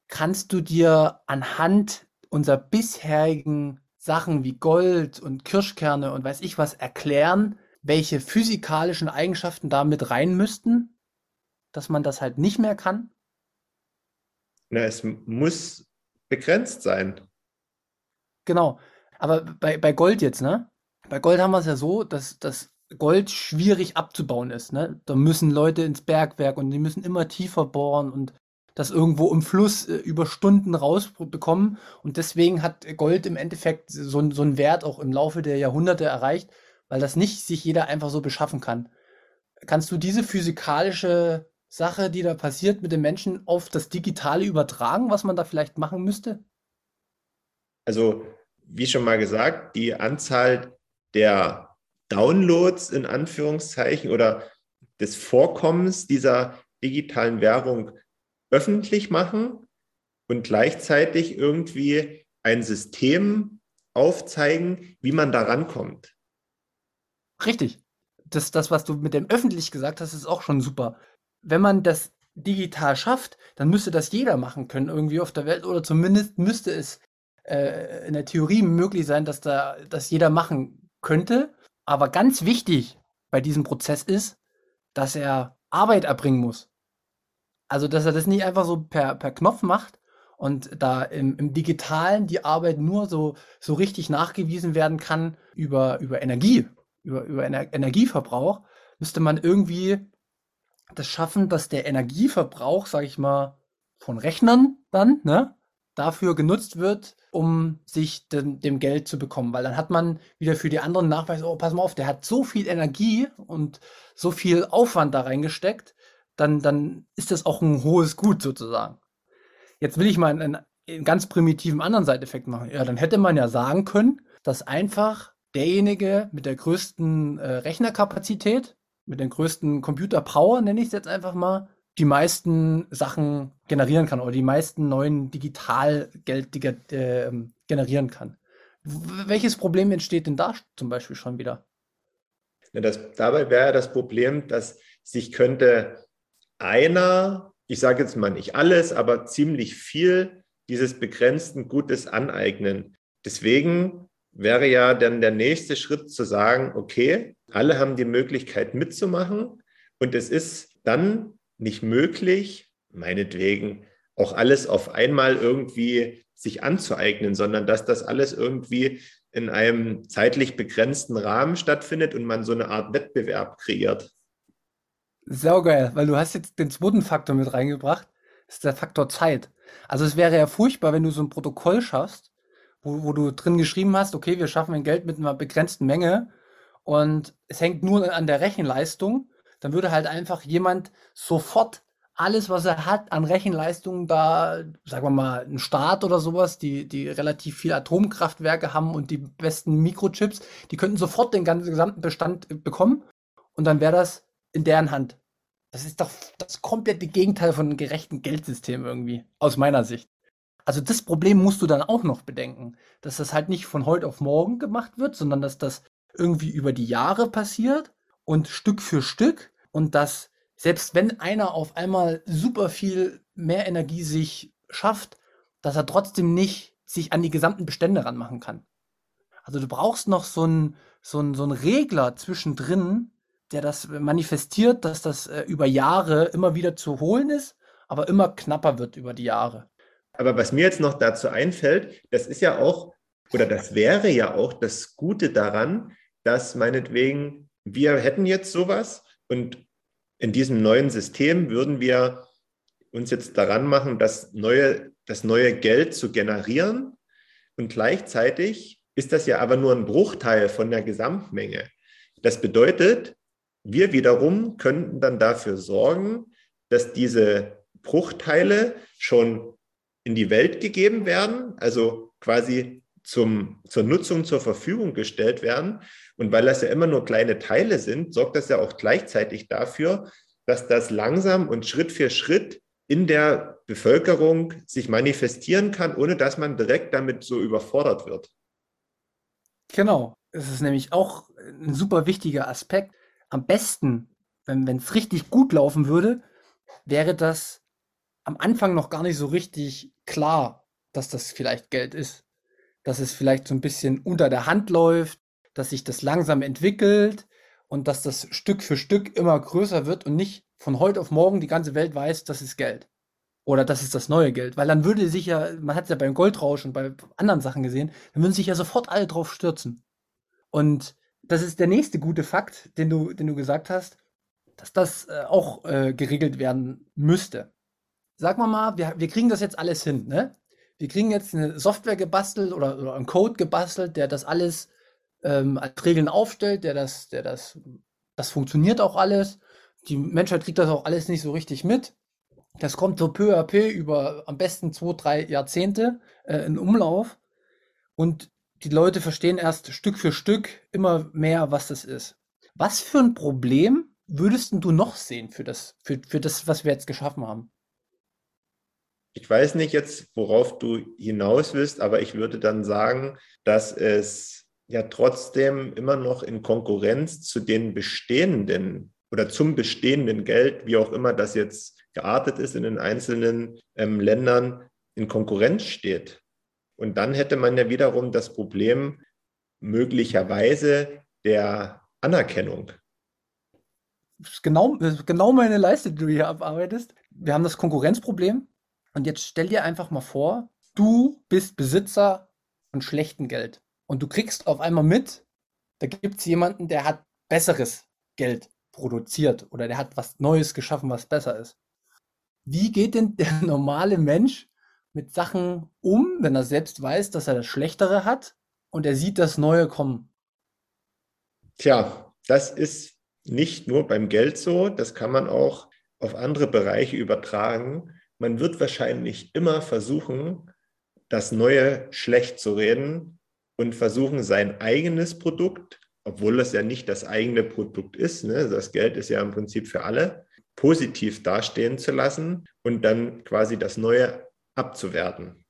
kannst du dir anhand unserer bisherigen Sachen wie Gold und Kirschkerne und weiß ich was erklären, welche physikalischen Eigenschaften da mit rein müssten, dass man das halt nicht mehr kann? Na, es muss begrenzt sein. Genau. Aber bei, bei Gold jetzt, ne? Bei Gold haben wir es ja so, dass das Gold schwierig abzubauen ist, ne? Da müssen Leute ins Bergwerk und die müssen immer tiefer bohren und das irgendwo im Fluss äh, über Stunden rausbekommen. Und deswegen hat Gold im Endeffekt so, so einen Wert auch im Laufe der Jahrhunderte erreicht, weil das nicht sich jeder einfach so beschaffen kann. Kannst du diese physikalische Sache, die da passiert mit den Menschen, auf das Digitale übertragen, was man da vielleicht machen müsste? Also, wie schon mal gesagt, die Anzahl der Downloads in Anführungszeichen oder des Vorkommens dieser digitalen Währung öffentlich machen und gleichzeitig irgendwie ein System aufzeigen, wie man da rankommt. Richtig. Das, das, was du mit dem öffentlich gesagt hast, ist auch schon super. Wenn man das digital schafft, dann müsste das jeder machen können, irgendwie auf der Welt, oder zumindest müsste es äh, in der Theorie möglich sein, dass da das jeder machen könnte. Aber ganz wichtig bei diesem Prozess ist, dass er Arbeit erbringen muss. Also, dass er das nicht einfach so per, per Knopf macht und da im, im Digitalen die Arbeit nur so, so richtig nachgewiesen werden kann über, über Energie, über, über Ener Energieverbrauch, müsste man irgendwie das schaffen, dass der Energieverbrauch, sage ich mal, von Rechnern dann, ne, dafür genutzt wird, um sich dem, dem, Geld zu bekommen. Weil dann hat man wieder für die anderen Nachweis, oh, pass mal auf, der hat so viel Energie und so viel Aufwand da reingesteckt, dann, dann ist das auch ein hohes Gut sozusagen. Jetzt will ich mal einen, einen ganz primitiven anderen Seiteffekt machen. Ja, dann hätte man ja sagen können, dass einfach derjenige mit der größten äh, Rechnerkapazität, mit der größten Computerpower, nenne ich es jetzt einfach mal, die meisten Sachen generieren kann oder die meisten neuen Digitalgeld äh, generieren kann. Welches Problem entsteht denn da zum Beispiel schon wieder? Ja, das, dabei wäre das Problem, dass sich könnte einer, ich sage jetzt mal nicht alles, aber ziemlich viel dieses begrenzten Gutes aneignen. Deswegen wäre ja dann der nächste Schritt zu sagen, okay, alle haben die Möglichkeit mitzumachen und es ist dann nicht möglich, meinetwegen auch alles auf einmal irgendwie sich anzueignen, sondern dass das alles irgendwie in einem zeitlich begrenzten Rahmen stattfindet und man so eine Art Wettbewerb kreiert. Saugeil, weil du hast jetzt den zweiten Faktor mit reingebracht. Das ist der Faktor Zeit. Also es wäre ja furchtbar, wenn du so ein Protokoll schaffst, wo, wo du drin geschrieben hast, okay, wir schaffen ein Geld mit einer begrenzten Menge und es hängt nur an der Rechenleistung. Dann würde halt einfach jemand sofort alles, was er hat an Rechenleistung, da, sagen wir mal, ein Staat oder sowas, die, die relativ viele Atomkraftwerke haben und die besten Mikrochips, die könnten sofort den ganzen gesamten Bestand bekommen und dann wäre das in deren Hand. Das ist doch das komplette Gegenteil von einem gerechten Geldsystem irgendwie, aus meiner Sicht. Also das Problem musst du dann auch noch bedenken, dass das halt nicht von heute auf morgen gemacht wird, sondern dass das irgendwie über die Jahre passiert und Stück für Stück und dass selbst wenn einer auf einmal super viel mehr Energie sich schafft, dass er trotzdem nicht sich an die gesamten Bestände ranmachen kann. Also du brauchst noch so einen so so einen Regler zwischendrin, der das manifestiert, dass das äh, über Jahre immer wieder zu holen ist, aber immer knapper wird über die Jahre. Aber was mir jetzt noch dazu einfällt, das ist ja auch, oder das wäre ja auch das Gute daran, dass meinetwegen wir hätten jetzt sowas und in diesem neuen System würden wir uns jetzt daran machen, das neue, das neue Geld zu generieren. Und gleichzeitig ist das ja aber nur ein Bruchteil von der Gesamtmenge. Das bedeutet, wir wiederum könnten dann dafür sorgen, dass diese Bruchteile schon in die Welt gegeben werden, also quasi zum, zur Nutzung zur Verfügung gestellt werden. Und weil das ja immer nur kleine Teile sind, sorgt das ja auch gleichzeitig dafür, dass das langsam und Schritt für Schritt in der Bevölkerung sich manifestieren kann, ohne dass man direkt damit so überfordert wird. Genau, es ist nämlich auch ein super wichtiger Aspekt am besten, wenn es richtig gut laufen würde, wäre das am Anfang noch gar nicht so richtig klar, dass das vielleicht Geld ist. Dass es vielleicht so ein bisschen unter der Hand läuft, dass sich das langsam entwickelt und dass das Stück für Stück immer größer wird und nicht von heute auf morgen die ganze Welt weiß, das ist Geld. Oder das ist das neue Geld. Weil dann würde sich ja, man hat es ja beim Goldrausch und bei anderen Sachen gesehen, dann würden sich ja sofort alle drauf stürzen. Und das ist der nächste gute Fakt, den du, den du gesagt hast, dass das äh, auch äh, geregelt werden müsste. Sag mal mal, wir, wir kriegen das jetzt alles hin, ne? Wir kriegen jetzt eine Software gebastelt oder, oder einen Code gebastelt, der das alles ähm, als Regeln aufstellt, der das, der das, das funktioniert auch alles. Die Menschheit kriegt das auch alles nicht so richtig mit. Das kommt so peu à peu über am besten zwei, drei Jahrzehnte äh, in Umlauf. Und die Leute verstehen erst Stück für Stück immer mehr, was das ist. Was für ein Problem würdest du noch sehen für das, für, für das, was wir jetzt geschaffen haben? Ich weiß nicht jetzt, worauf du hinaus willst, aber ich würde dann sagen, dass es ja trotzdem immer noch in Konkurrenz zu den bestehenden oder zum bestehenden Geld, wie auch immer das jetzt geartet ist in den einzelnen ähm, Ländern, in Konkurrenz steht. Und dann hätte man ja wiederum das Problem möglicherweise der Anerkennung. Genau, genau meine Leiste, die du hier abarbeitest. Wir haben das Konkurrenzproblem. Und jetzt stell dir einfach mal vor, du bist Besitzer von schlechtem Geld. Und du kriegst auf einmal mit, da gibt es jemanden, der hat besseres Geld produziert oder der hat was Neues geschaffen, was besser ist. Wie geht denn der (laughs) normale Mensch mit Sachen um, wenn er selbst weiß, dass er das Schlechtere hat und er sieht das Neue kommen? Tja, das ist nicht nur beim Geld so, das kann man auch auf andere Bereiche übertragen. Man wird wahrscheinlich immer versuchen, das Neue schlecht zu reden und versuchen, sein eigenes Produkt, obwohl das ja nicht das eigene Produkt ist, ne, das Geld ist ja im Prinzip für alle, positiv dastehen zu lassen und dann quasi das Neue abzuwerten.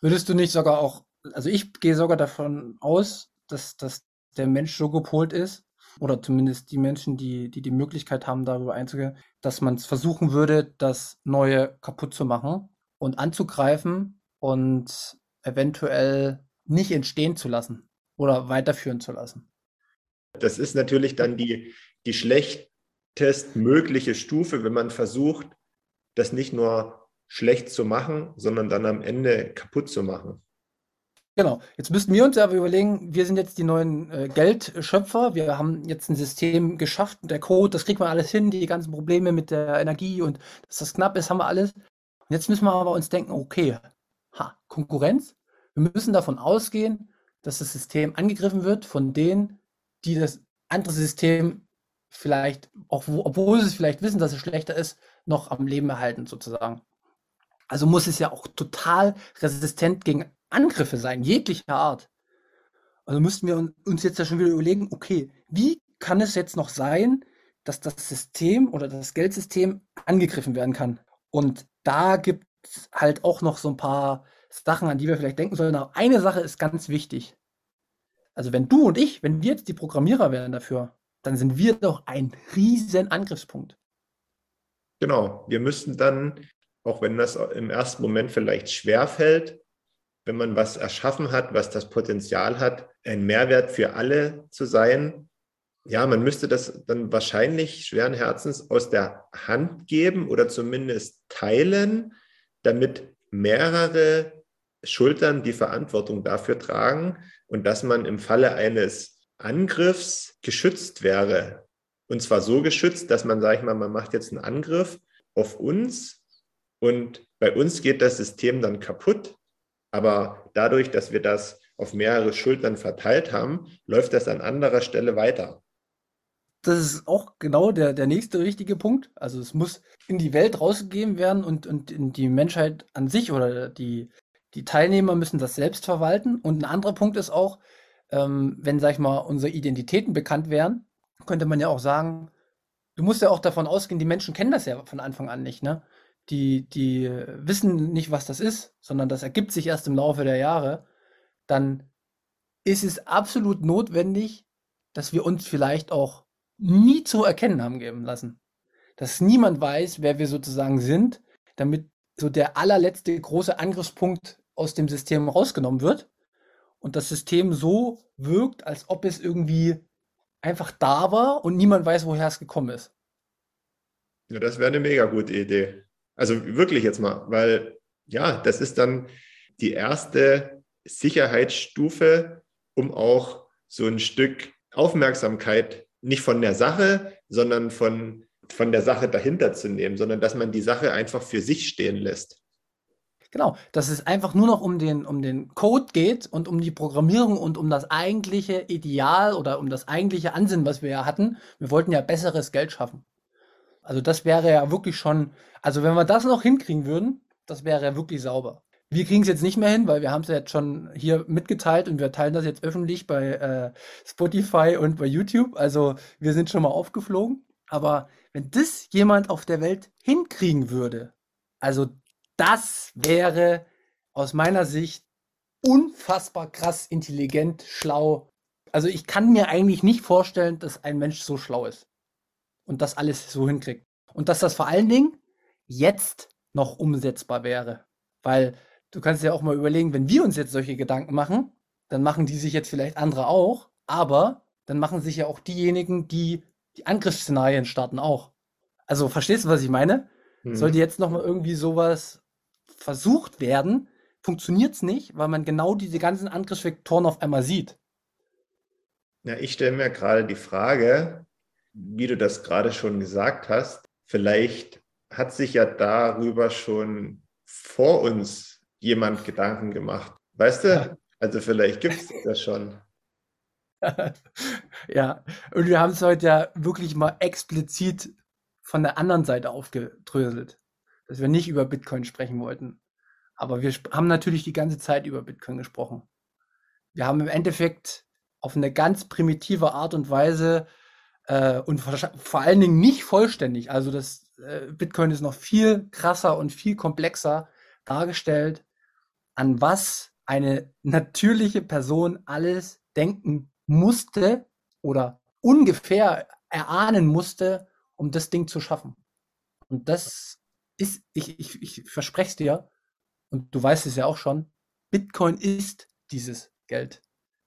Würdest du nicht sogar auch, also ich gehe sogar davon aus, dass, dass der Mensch so gepolt ist, oder zumindest die Menschen, die, die die Möglichkeit haben, darüber einzugehen, dass man es versuchen würde, das Neue kaputt zu machen und anzugreifen und eventuell nicht entstehen zu lassen oder weiterführen zu lassen. Das ist natürlich dann die, die schlechtestmögliche Stufe, wenn man versucht, das nicht nur schlecht zu machen, sondern dann am Ende kaputt zu machen. Genau. Jetzt müssten wir uns aber überlegen, wir sind jetzt die neuen äh, Geldschöpfer. Wir haben jetzt ein System geschafft. Der Code, das kriegt man alles hin. Die ganzen Probleme mit der Energie und dass das knapp ist, haben wir alles. Und jetzt müssen wir aber uns denken, okay, ha, Konkurrenz. Wir müssen davon ausgehen, dass das System angegriffen wird von denen, die das andere System vielleicht, auch wo, obwohl sie es vielleicht wissen, dass es schlechter ist, noch am Leben erhalten sozusagen. Also muss es ja auch total resistent gegen Angriffe sein, jeglicher Art. Also müssten wir uns jetzt ja schon wieder überlegen, okay, wie kann es jetzt noch sein, dass das System oder das Geldsystem angegriffen werden kann? Und da gibt es halt auch noch so ein paar Sachen, an die wir vielleicht denken sollen. Aber eine Sache ist ganz wichtig. Also wenn du und ich, wenn wir jetzt die Programmierer wären dafür, dann sind wir doch ein riesen Angriffspunkt. Genau, wir müssten dann auch wenn das im ersten Moment vielleicht schwer fällt, wenn man was erschaffen hat, was das Potenzial hat, ein Mehrwert für alle zu sein. Ja, man müsste das dann wahrscheinlich schweren Herzens aus der Hand geben oder zumindest teilen, damit mehrere Schultern die Verantwortung dafür tragen und dass man im Falle eines Angriffs geschützt wäre. Und zwar so geschützt, dass man, sage ich mal, man macht jetzt einen Angriff auf uns und bei uns geht das System dann kaputt. Aber dadurch, dass wir das auf mehrere Schultern verteilt haben, läuft das an anderer Stelle weiter. Das ist auch genau der, der nächste richtige Punkt. Also es muss in die Welt rausgegeben werden und, und in die Menschheit an sich oder die, die Teilnehmer müssen das selbst verwalten. Und ein anderer Punkt ist auch, ähm, wenn, sag ich mal, unsere Identitäten bekannt wären, könnte man ja auch sagen, du musst ja auch davon ausgehen, die Menschen kennen das ja von Anfang an nicht, ne? Die, die wissen nicht, was das ist, sondern das ergibt sich erst im Laufe der Jahre, dann ist es absolut notwendig, dass wir uns vielleicht auch nie zu erkennen haben geben lassen. Dass niemand weiß, wer wir sozusagen sind, damit so der allerletzte große Angriffspunkt aus dem System rausgenommen wird und das System so wirkt, als ob es irgendwie einfach da war und niemand weiß, woher es gekommen ist. Ja, das wäre eine mega gute Idee. Also wirklich jetzt mal, weil ja, das ist dann die erste Sicherheitsstufe, um auch so ein Stück Aufmerksamkeit nicht von der Sache, sondern von, von der Sache dahinter zu nehmen, sondern dass man die Sache einfach für sich stehen lässt. Genau, dass es einfach nur noch um den, um den Code geht und um die Programmierung und um das eigentliche Ideal oder um das eigentliche Ansinnen, was wir ja hatten. Wir wollten ja besseres Geld schaffen. Also das wäre ja wirklich schon, also wenn wir das noch hinkriegen würden, das wäre ja wirklich sauber. Wir kriegen es jetzt nicht mehr hin, weil wir haben es ja jetzt schon hier mitgeteilt und wir teilen das jetzt öffentlich bei äh, Spotify und bei YouTube. Also wir sind schon mal aufgeflogen. Aber wenn das jemand auf der Welt hinkriegen würde, also das wäre aus meiner Sicht unfassbar krass intelligent, schlau. Also ich kann mir eigentlich nicht vorstellen, dass ein Mensch so schlau ist und das alles so hinkriegt. Und dass das vor allen Dingen jetzt noch umsetzbar wäre. Weil du kannst ja auch mal überlegen, wenn wir uns jetzt solche Gedanken machen, dann machen die sich jetzt vielleicht andere auch, aber dann machen sich ja auch diejenigen, die die Angriffsszenarien starten, auch. Also verstehst du, was ich meine? Hm. Sollte jetzt noch mal irgendwie sowas versucht werden, funktioniert es nicht, weil man genau diese ganzen Angriffsvektoren auf einmal sieht. Ja, ich stelle mir gerade die Frage, wie du das gerade schon gesagt hast, vielleicht hat sich ja darüber schon vor uns jemand Gedanken gemacht. Weißt du? Also vielleicht gibt es das schon. (laughs) ja, und wir haben es heute ja wirklich mal explizit von der anderen Seite aufgedröselt dass wir nicht über Bitcoin sprechen wollten. Aber wir haben natürlich die ganze Zeit über Bitcoin gesprochen. Wir haben im Endeffekt auf eine ganz primitive Art und Weise äh, und vor allen Dingen nicht vollständig, also das äh, Bitcoin ist noch viel krasser und viel komplexer dargestellt, an was eine natürliche Person alles denken musste oder ungefähr erahnen musste, um das Ding zu schaffen. Und das ist, ich, ich, ich verspreche es dir, und du weißt es ja auch schon, Bitcoin ist dieses Geld.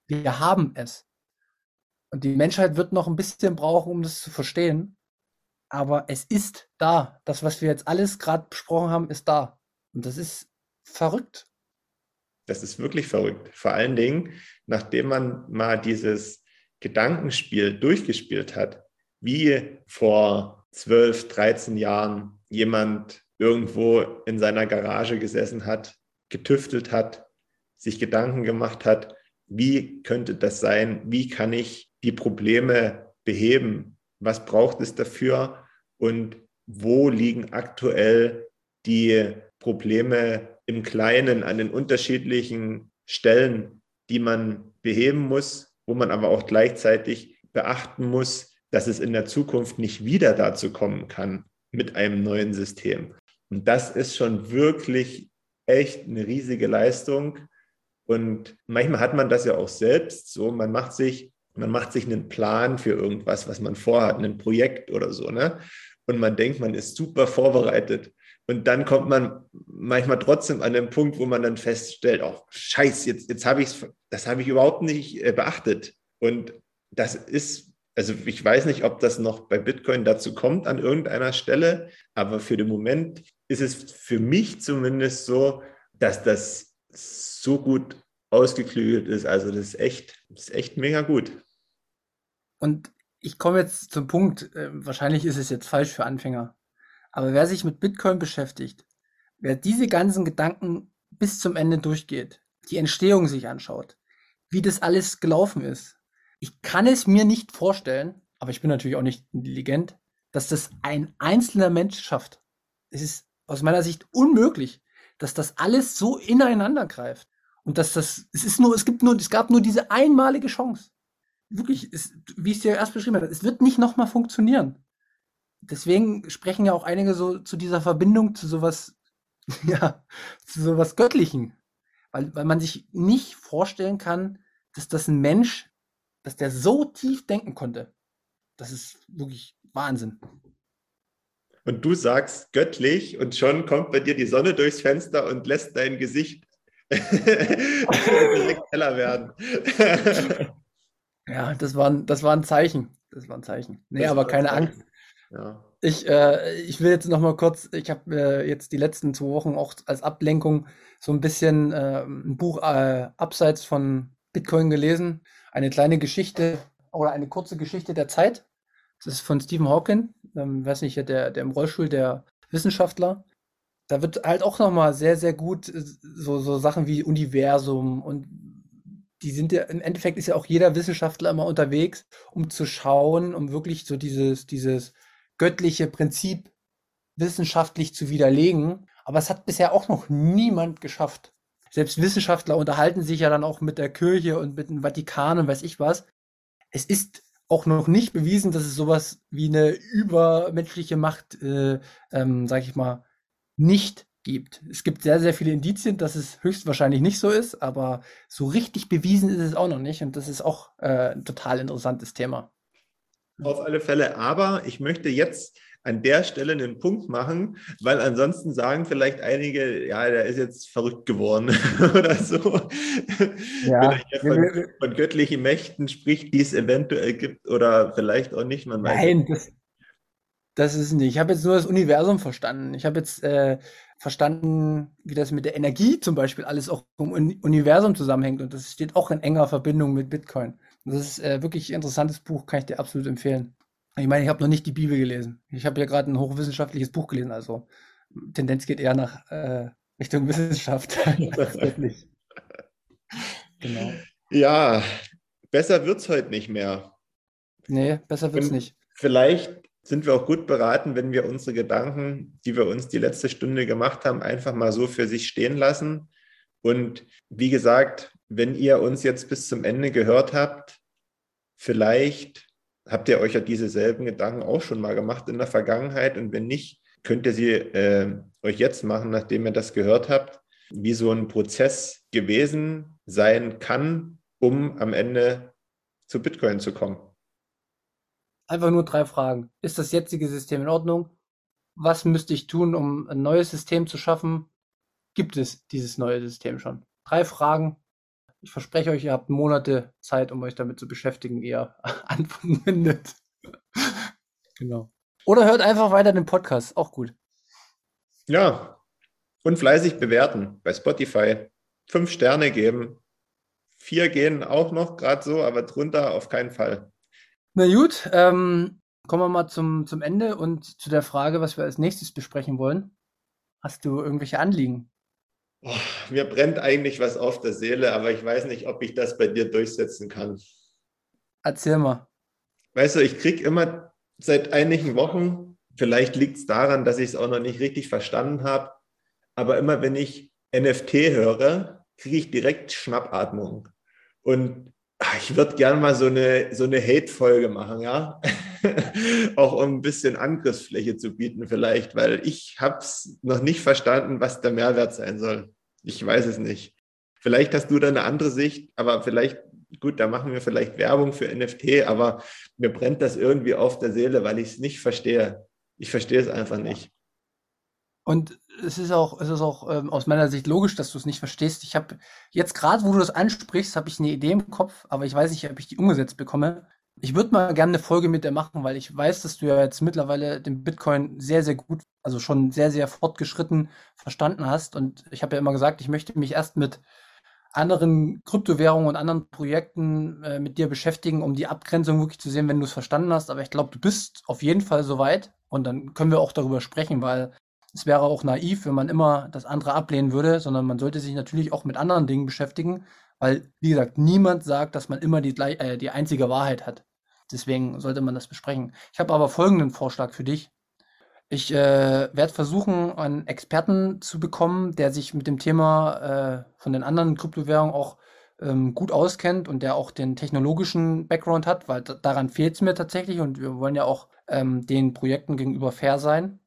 Wir haben es. Und die Menschheit wird noch ein bisschen brauchen, um das zu verstehen. Aber es ist da. Das, was wir jetzt alles gerade besprochen haben, ist da. Und das ist verrückt. Das ist wirklich verrückt. Vor allen Dingen, nachdem man mal dieses Gedankenspiel durchgespielt hat, wie vor 12, 13 Jahren jemand irgendwo in seiner Garage gesessen hat, getüftelt hat, sich Gedanken gemacht hat, wie könnte das sein, wie kann ich die Probleme beheben, was braucht es dafür und wo liegen aktuell die Probleme im Kleinen an den unterschiedlichen Stellen, die man beheben muss, wo man aber auch gleichzeitig beachten muss, dass es in der Zukunft nicht wieder dazu kommen kann mit einem neuen System. Und das ist schon wirklich echt eine riesige Leistung. Und manchmal hat man das ja auch selbst so. Man macht sich, man macht sich einen Plan für irgendwas, was man vorhat, ein Projekt oder so, ne? Und man denkt, man ist super vorbereitet. Und dann kommt man manchmal trotzdem an den Punkt, wo man dann feststellt, oh, scheiß, jetzt, jetzt habe ich das habe ich überhaupt nicht äh, beachtet. Und das ist also ich weiß nicht, ob das noch bei Bitcoin dazu kommt an irgendeiner Stelle, aber für den Moment ist es für mich zumindest so, dass das so gut ausgeklügelt ist. Also das ist echt, das ist echt mega gut. Und ich komme jetzt zum Punkt, äh, wahrscheinlich ist es jetzt falsch für Anfänger, aber wer sich mit Bitcoin beschäftigt, wer diese ganzen Gedanken bis zum Ende durchgeht, die Entstehung sich anschaut, wie das alles gelaufen ist, ich kann es mir nicht vorstellen, aber ich bin natürlich auch nicht intelligent, dass das ein einzelner Mensch schafft. Es ist aus meiner Sicht unmöglich, dass das alles so ineinander greift. Und dass das, es ist nur, es gibt nur, es gab nur diese einmalige Chance. Wirklich, es, wie ich es dir erst beschrieben habe, es wird nicht nochmal funktionieren. Deswegen sprechen ja auch einige so zu dieser Verbindung zu sowas, (laughs) ja, zu sowas Göttlichen. Weil, weil man sich nicht vorstellen kann, dass das ein Mensch dass der so tief denken konnte. Das ist wirklich Wahnsinn. und du sagst göttlich und schon kommt bei dir die Sonne durchs Fenster und lässt dein Gesicht (laughs) heller werden. (laughs) ja, das war, das war ein Zeichen. Das war ein Zeichen. Nee, das aber keine Angst. Ja. Ich, äh, ich will jetzt noch mal kurz, ich habe äh, jetzt die letzten zwei Wochen auch als Ablenkung so ein bisschen äh, ein Buch äh, abseits von Bitcoin gelesen. Eine kleine Geschichte oder eine kurze Geschichte der Zeit. Das ist von Stephen Hawking, ähm, weiß nicht, der, der im Rollstuhl, der Wissenschaftler. Da wird halt auch noch mal sehr, sehr gut äh, so, so Sachen wie Universum und die sind ja, im Endeffekt ist ja auch jeder Wissenschaftler immer unterwegs, um zu schauen, um wirklich so dieses, dieses göttliche Prinzip wissenschaftlich zu widerlegen. Aber es hat bisher auch noch niemand geschafft. Selbst Wissenschaftler unterhalten sich ja dann auch mit der Kirche und mit dem Vatikan und weiß ich was. Es ist auch noch nicht bewiesen, dass es sowas wie eine übermenschliche Macht, äh, ähm, sag ich mal, nicht gibt. Es gibt sehr, sehr viele Indizien, dass es höchstwahrscheinlich nicht so ist, aber so richtig bewiesen ist es auch noch nicht. Und das ist auch äh, ein total interessantes Thema. Auf alle Fälle, aber ich möchte jetzt an der Stelle einen Punkt machen, weil ansonsten sagen vielleicht einige, ja, der ist jetzt verrückt geworden (laughs) oder so. Ja, von, von, göttlichen Mächten spricht, die es eventuell gibt oder vielleicht auch nicht. Man Nein, das, das ist nicht. Ich habe jetzt nur das Universum verstanden. Ich habe jetzt äh, verstanden, wie das mit der Energie zum Beispiel alles auch im Universum zusammenhängt und das steht auch in enger Verbindung mit Bitcoin. Das ist äh, wirklich ein interessantes Buch, kann ich dir absolut empfehlen. Ich meine, ich habe noch nicht die Bibel gelesen. Ich habe ja gerade ein hochwissenschaftliches Buch gelesen, also Tendenz geht eher nach äh, Richtung (laughs) Wissenschaft. Genau. Ja, besser wird es heute nicht mehr. Nee, besser wird es nicht. Vielleicht sind wir auch gut beraten, wenn wir unsere Gedanken, die wir uns die letzte Stunde gemacht haben, einfach mal so für sich stehen lassen. Und wie gesagt, wenn ihr uns jetzt bis zum Ende gehört habt, vielleicht habt ihr euch ja diese selben Gedanken auch schon mal gemacht in der Vergangenheit. Und wenn nicht, könnt ihr sie äh, euch jetzt machen, nachdem ihr das gehört habt, wie so ein Prozess gewesen sein kann, um am Ende zu Bitcoin zu kommen. Einfach nur drei Fragen. Ist das jetzige System in Ordnung? Was müsste ich tun, um ein neues System zu schaffen? Gibt es dieses neue System schon? Drei Fragen. Ich verspreche euch, ihr habt Monate Zeit, um euch damit zu beschäftigen, ehe ihr Antworten findet. genau. Oder hört einfach weiter den Podcast, auch gut. Ja, und fleißig bewerten bei Spotify. Fünf Sterne geben. Vier gehen auch noch gerade so, aber drunter auf keinen Fall. Na gut, ähm, kommen wir mal zum, zum Ende und zu der Frage, was wir als nächstes besprechen wollen. Hast du irgendwelche Anliegen? Oh, mir brennt eigentlich was auf der Seele, aber ich weiß nicht, ob ich das bei dir durchsetzen kann. Erzähl mal. Weißt du, ich kriege immer seit einigen Wochen, vielleicht liegt es daran, dass ich es auch noch nicht richtig verstanden habe, aber immer wenn ich NFT höre, kriege ich direkt Schnappatmung. Und ich würde gerne mal so eine, so eine Hate-Folge machen, ja. (laughs) auch um ein bisschen Angriffsfläche zu bieten vielleicht, weil ich habe es noch nicht verstanden, was der Mehrwert sein soll. Ich weiß es nicht. Vielleicht hast du da eine andere Sicht, aber vielleicht, gut, da machen wir vielleicht Werbung für NFT, aber mir brennt das irgendwie auf der Seele, weil ich es nicht verstehe. Ich verstehe es einfach nicht. Und es ist auch, es ist auch ähm, aus meiner Sicht logisch, dass du es nicht verstehst. Ich habe jetzt gerade, wo du das ansprichst, habe ich eine Idee im Kopf, aber ich weiß nicht, ob ich die umgesetzt bekomme. Ich würde mal gerne eine Folge mit dir machen, weil ich weiß, dass du ja jetzt mittlerweile den Bitcoin sehr, sehr gut, also schon sehr, sehr fortgeschritten verstanden hast. Und ich habe ja immer gesagt, ich möchte mich erst mit anderen Kryptowährungen und anderen Projekten äh, mit dir beschäftigen, um die Abgrenzung wirklich zu sehen, wenn du es verstanden hast. Aber ich glaube, du bist auf jeden Fall soweit. Und dann können wir auch darüber sprechen, weil es wäre auch naiv, wenn man immer das andere ablehnen würde, sondern man sollte sich natürlich auch mit anderen Dingen beschäftigen, weil, wie gesagt, niemand sagt, dass man immer die, äh, die einzige Wahrheit hat. Deswegen sollte man das besprechen. Ich habe aber folgenden Vorschlag für dich. Ich äh, werde versuchen, einen Experten zu bekommen, der sich mit dem Thema äh, von den anderen Kryptowährungen auch ähm, gut auskennt und der auch den technologischen Background hat, weil daran fehlt es mir tatsächlich und wir wollen ja auch ähm, den Projekten gegenüber fair sein.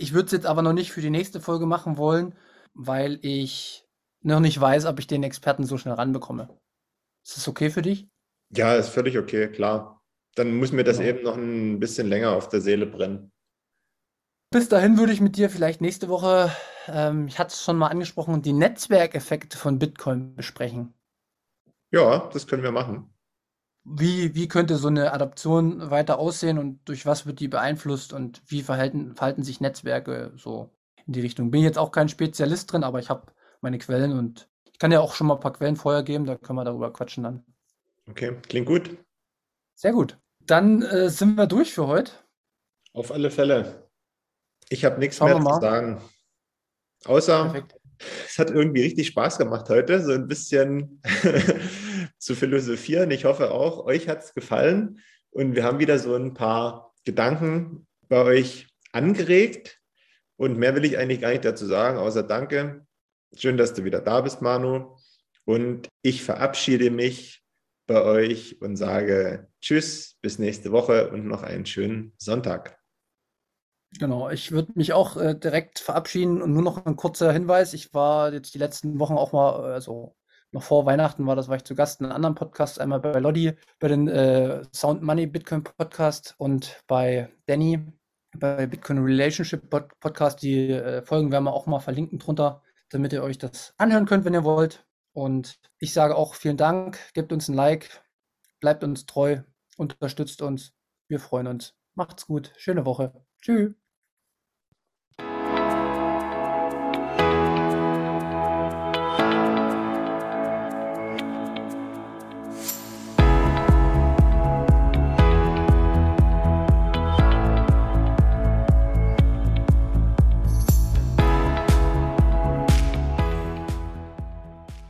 Ich würde es jetzt aber noch nicht für die nächste Folge machen wollen, weil ich noch nicht weiß, ob ich den Experten so schnell ranbekomme. Ist das okay für dich? Ja, ist völlig okay, klar. Dann muss mir das genau. eben noch ein bisschen länger auf der Seele brennen. Bis dahin würde ich mit dir vielleicht nächste Woche, ähm, ich hatte es schon mal angesprochen, die Netzwerkeffekte von Bitcoin besprechen. Ja, das können wir machen. Wie, wie könnte so eine Adaption weiter aussehen und durch was wird die beeinflusst und wie verhalten, verhalten sich Netzwerke so in die Richtung? Bin jetzt auch kein Spezialist drin, aber ich habe meine Quellen und ich kann ja auch schon mal ein paar Quellen vorher geben, da können wir darüber quatschen dann. Okay, klingt gut. Sehr gut. Dann äh, sind wir durch für heute. Auf alle Fälle. Ich habe nichts mehr zu sagen. Außer, Perfekt. (laughs) es hat irgendwie richtig Spaß gemacht heute, so ein bisschen zu philosophieren. Ich hoffe auch, euch hat es gefallen. Und wir haben wieder so ein paar Gedanken bei euch angeregt. Und mehr will ich eigentlich gar nicht dazu sagen, außer danke. Schön, dass du wieder da bist, Manu. Und ich verabschiede mich bei euch und sage Tschüss, bis nächste Woche und noch einen schönen Sonntag. Genau, ich würde mich auch äh, direkt verabschieden und nur noch ein kurzer Hinweis. Ich war jetzt die letzten Wochen auch mal, also noch vor Weihnachten war das, war ich zu Gast in einem anderen Podcast, einmal bei Lodi, bei den äh, Sound Money Bitcoin Podcast und bei Danny bei Bitcoin Relationship Podcast. Die äh, Folgen werden wir auch mal verlinken drunter, damit ihr euch das anhören könnt, wenn ihr wollt. Und ich sage auch vielen Dank, gebt uns ein Like, bleibt uns treu, unterstützt uns. Wir freuen uns. Macht's gut. Schöne Woche. Tschüss.